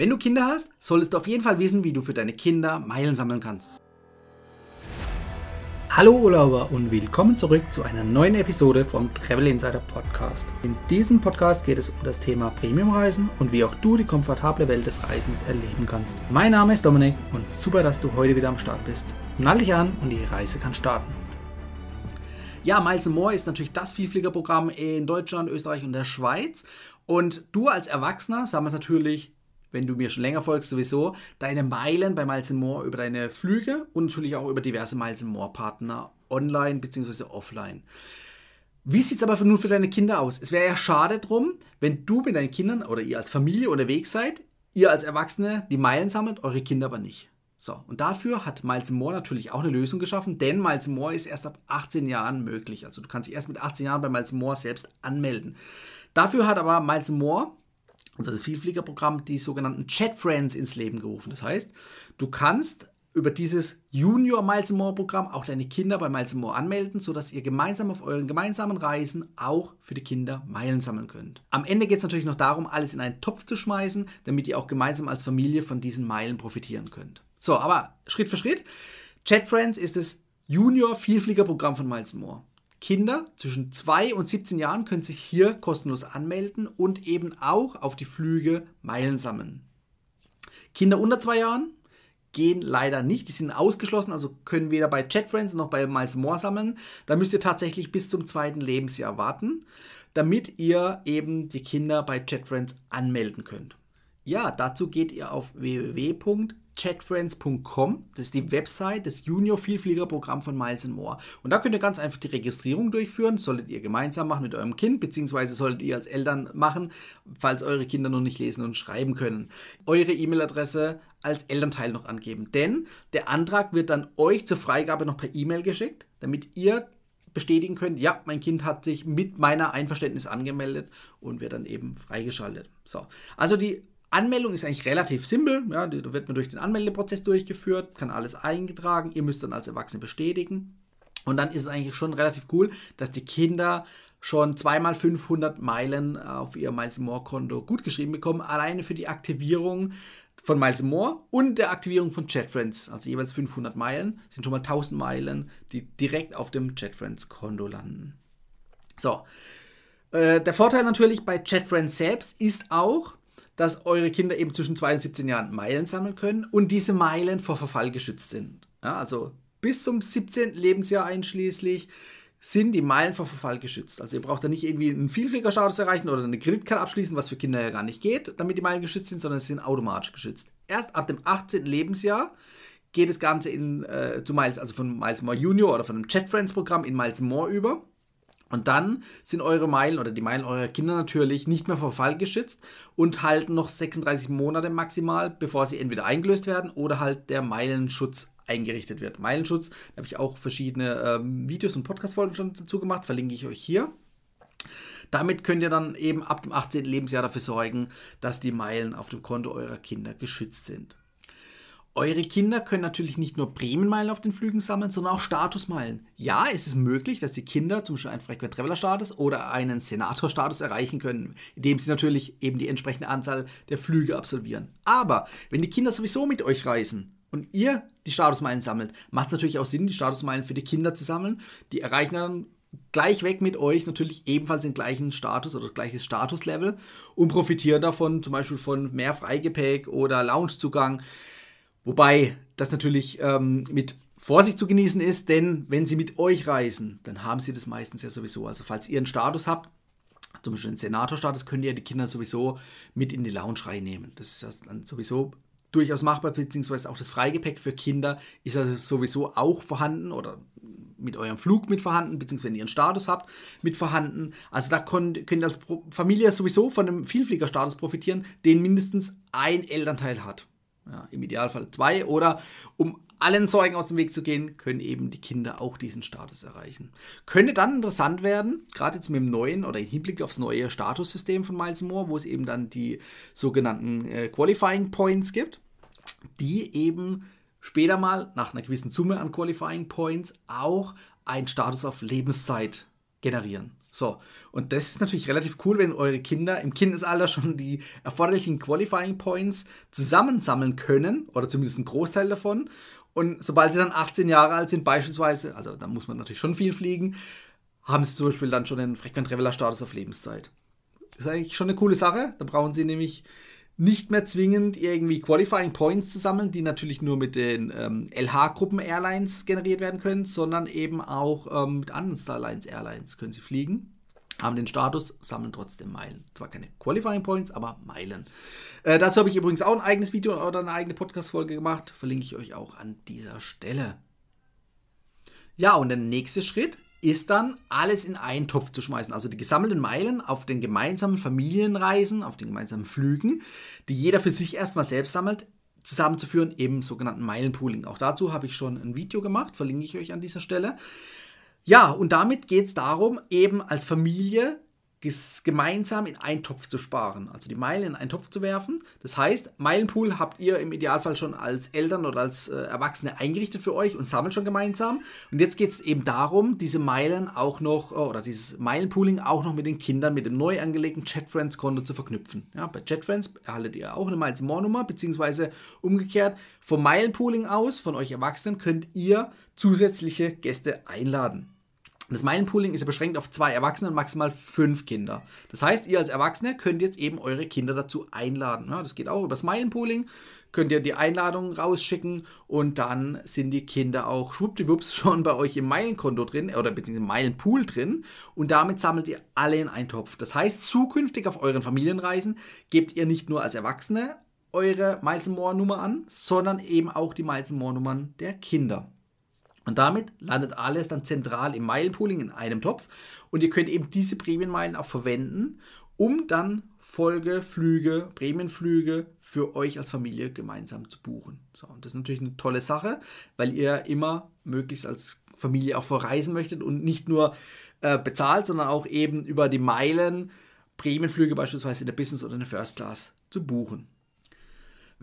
Wenn du Kinder hast, solltest du auf jeden Fall wissen, wie du für deine Kinder Meilen sammeln kannst. Hallo Urlauber und willkommen zurück zu einer neuen Episode vom Travel Insider Podcast. In diesem Podcast geht es um das Thema Premiumreisen und wie auch du die komfortable Welt des Reisens erleben kannst. Mein Name ist Dominik und super, dass du heute wieder am Start bist. Nall dich an und die Reise kann starten. Ja, Miles More ist natürlich das Vielfliegerprogramm in Deutschland, Österreich und der Schweiz. Und du als Erwachsener sammelst natürlich wenn du mir schon länger folgst, sowieso deine Meilen bei Miles More über deine Flüge und natürlich auch über diverse Miles More Partner online bzw. offline. Wie sieht es aber nun für deine Kinder aus? Es wäre ja schade drum, wenn du mit deinen Kindern oder ihr als Familie unterwegs seid, ihr als Erwachsene die Meilen sammelt, eure Kinder aber nicht. So, und dafür hat Miles More natürlich auch eine Lösung geschaffen, denn Miles More ist erst ab 18 Jahren möglich. Also du kannst dich erst mit 18 Jahren bei Miles More selbst anmelden. Dafür hat aber Miles More also das Vielfliegerprogramm, die sogenannten Chat Friends ins Leben gerufen. Das heißt, du kannst über dieses Junior Miles More Programm auch deine Kinder bei Miles More anmelden, sodass ihr gemeinsam auf euren gemeinsamen Reisen auch für die Kinder Meilen sammeln könnt. Am Ende geht es natürlich noch darum, alles in einen Topf zu schmeißen, damit ihr auch gemeinsam als Familie von diesen Meilen profitieren könnt. So, aber Schritt für Schritt. Chat Friends ist das Junior Vielfliegerprogramm von Miles More. Kinder zwischen 2 und 17 Jahren können sich hier kostenlos anmelden und eben auch auf die Flüge Meilen sammeln. Kinder unter 2 Jahren gehen leider nicht, die sind ausgeschlossen, also können weder bei ChatFriends noch bei Miles More sammeln. Da müsst ihr tatsächlich bis zum zweiten Lebensjahr warten, damit ihr eben die Kinder bei ChatFriends anmelden könnt. Ja, dazu geht ihr auf www chatfriends.com. Das ist die Website des Junior Vielfliegerprogramm von Miles More. Und da könnt ihr ganz einfach die Registrierung durchführen. Solltet ihr gemeinsam machen mit eurem Kind, beziehungsweise solltet ihr als Eltern machen, falls eure Kinder noch nicht lesen und schreiben können. Eure E-Mail-Adresse als Elternteil noch angeben. Denn der Antrag wird dann euch zur Freigabe noch per E-Mail geschickt, damit ihr bestätigen könnt, ja, mein Kind hat sich mit meiner Einverständnis angemeldet und wird dann eben freigeschaltet. So, also die Anmeldung ist eigentlich relativ simpel. Ja, da wird man durch den Anmeldeprozess durchgeführt, kann alles eingetragen. Ihr müsst dann als Erwachsene bestätigen. Und dann ist es eigentlich schon relativ cool, dass die Kinder schon zweimal 500 Meilen auf ihr Miles More Konto gut geschrieben bekommen, alleine für die Aktivierung von Miles More und der Aktivierung von ChatFriends, also jeweils 500 Meilen, sind schon mal 1000 Meilen, die direkt auf dem ChatFriends Konto landen. So, äh, der Vorteil natürlich bei ChatFriends selbst ist auch, dass eure Kinder eben zwischen 2 und 17 Jahren Meilen sammeln können und diese Meilen vor Verfall geschützt sind. Ja, also bis zum 17. Lebensjahr einschließlich sind die Meilen vor Verfall geschützt. Also ihr braucht da nicht irgendwie einen Vielfliegerstatus erreichen oder eine Kreditkarte abschließen, was für Kinder ja gar nicht geht, damit die Meilen geschützt sind, sondern sie sind automatisch geschützt. Erst ab dem 18. Lebensjahr geht das Ganze in, äh, zu Miles, also von Miles More Junior oder von einem Chat Friends Programm in Miles More über. Und dann sind eure Meilen oder die Meilen eurer Kinder natürlich nicht mehr vor Fall geschützt und halten noch 36 Monate maximal, bevor sie entweder eingelöst werden oder halt der Meilenschutz eingerichtet wird. Meilenschutz, da habe ich auch verschiedene ähm, Videos und Podcast-Folgen schon dazu gemacht, verlinke ich euch hier. Damit könnt ihr dann eben ab dem 18. Lebensjahr dafür sorgen, dass die Meilen auf dem Konto eurer Kinder geschützt sind. Eure Kinder können natürlich nicht nur Prämienmeilen auf den Flügen sammeln, sondern auch Statusmeilen. Ja, es ist möglich, dass die Kinder zum Beispiel einen Frequent Traveler Status oder einen Senator Status erreichen können, indem sie natürlich eben die entsprechende Anzahl der Flüge absolvieren. Aber wenn die Kinder sowieso mit euch reisen und ihr die Statusmeilen sammelt, macht es natürlich auch Sinn, die Statusmeilen für die Kinder zu sammeln. Die erreichen dann gleich weg mit euch natürlich ebenfalls den gleichen Status oder gleiches Statuslevel und profitieren davon zum Beispiel von mehr Freigepäck oder Loungezugang. Wobei das natürlich ähm, mit Vorsicht zu genießen ist, denn wenn sie mit euch reisen, dann haben sie das meistens ja sowieso. Also falls ihr einen Status habt, zum Beispiel einen Senatorstatus, könnt ihr die Kinder sowieso mit in die Lounge reinnehmen. Das ist dann sowieso durchaus machbar, beziehungsweise auch das Freigepäck für Kinder ist also sowieso auch vorhanden oder mit eurem Flug mit vorhanden, beziehungsweise wenn ihr einen Status habt, mit vorhanden. Also da könnt, könnt ihr als Familie sowieso von einem Vielfliegerstatus profitieren, den mindestens ein Elternteil hat. Ja, Im Idealfall zwei. Oder um allen Zeugen aus dem Weg zu gehen, können eben die Kinder auch diesen Status erreichen. Könnte dann interessant werden, gerade jetzt mit dem neuen oder im Hinblick aufs neue Statussystem von Miles Moore, wo es eben dann die sogenannten äh, Qualifying Points gibt, die eben später mal nach einer gewissen Summe an Qualifying Points auch einen Status auf Lebenszeit generieren. So, und das ist natürlich relativ cool, wenn eure Kinder im Kindesalter schon die erforderlichen Qualifying Points zusammensammeln können, oder zumindest einen Großteil davon. Und sobald sie dann 18 Jahre alt sind, beispielsweise, also da muss man natürlich schon viel fliegen, haben sie zum Beispiel dann schon einen Frequent Traveler Status auf Lebenszeit. Das ist eigentlich schon eine coole Sache. Da brauchen sie nämlich nicht mehr zwingend irgendwie Qualifying Points zu sammeln, die natürlich nur mit den ähm, LH-Gruppen-Airlines generiert werden können, sondern eben auch ähm, mit anderen Starlines Airlines können sie fliegen, haben den Status, sammeln trotzdem Meilen. Zwar keine Qualifying Points, aber Meilen. Äh, dazu habe ich übrigens auch ein eigenes Video oder eine eigene Podcast-Folge gemacht, verlinke ich euch auch an dieser Stelle. Ja, und der nächste Schritt ist dann alles in einen Topf zu schmeißen. Also die gesammelten Meilen auf den gemeinsamen Familienreisen, auf den gemeinsamen Flügen, die jeder für sich erstmal selbst sammelt, zusammenzuführen, eben sogenannten Meilenpooling. Auch dazu habe ich schon ein Video gemacht, verlinke ich euch an dieser Stelle. Ja, und damit geht es darum, eben als Familie gemeinsam in einen Topf zu sparen, also die Meilen in einen Topf zu werfen. Das heißt, Meilenpool habt ihr im Idealfall schon als Eltern oder als äh, Erwachsene eingerichtet für euch und sammelt schon gemeinsam. Und jetzt geht es eben darum, diese Meilen auch noch, äh, oder dieses Meilenpooling auch noch mit den Kindern mit dem neu angelegten ChatFriends-Konto zu verknüpfen. Ja, bei ChatFriends erhaltet ihr auch eine Miles More Nummer, beziehungsweise umgekehrt vom Meilenpooling aus, von euch Erwachsenen, könnt ihr zusätzliche Gäste einladen. Das Meilenpooling ist ja beschränkt auf zwei Erwachsene und maximal fünf Kinder. Das heißt, ihr als Erwachsene könnt jetzt eben eure Kinder dazu einladen. Ja, das geht auch über das Meilenpooling. Könnt ihr die Einladung rausschicken und dann sind die Kinder auch schwuppdiwupps schon bei euch im Meilenkonto drin oder beziehungsweise im Meilenpool drin und damit sammelt ihr alle in einen Topf. Das heißt, zukünftig auf euren Familienreisen gebt ihr nicht nur als Erwachsene eure Miles More Nummer an, sondern eben auch die Miles More Nummern der Kinder. Und damit landet alles dann zentral im Meilenpooling in einem Topf. Und ihr könnt eben diese Prämienmeilen auch verwenden, um dann Folgeflüge, Prämienflüge für euch als Familie gemeinsam zu buchen. So, und das ist natürlich eine tolle Sache, weil ihr immer möglichst als Familie auch verreisen möchtet und nicht nur äh, bezahlt, sondern auch eben über die Meilen Prämienflüge beispielsweise in der Business oder in der First Class zu buchen.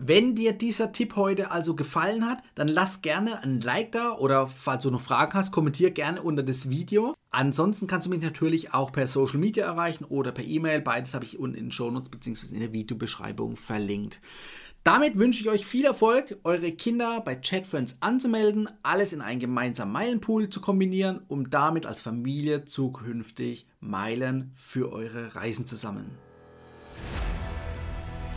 Wenn dir dieser Tipp heute also gefallen hat, dann lass gerne ein Like da oder falls du noch Fragen hast, kommentier gerne unter das Video. Ansonsten kannst du mich natürlich auch per Social Media erreichen oder per E-Mail. Beides habe ich unten in den Shownotes bzw. in der Videobeschreibung verlinkt. Damit wünsche ich euch viel Erfolg, eure Kinder bei ChatFriends anzumelden, alles in einen gemeinsamen Meilenpool zu kombinieren, um damit als Familie zukünftig Meilen für eure Reisen zu sammeln.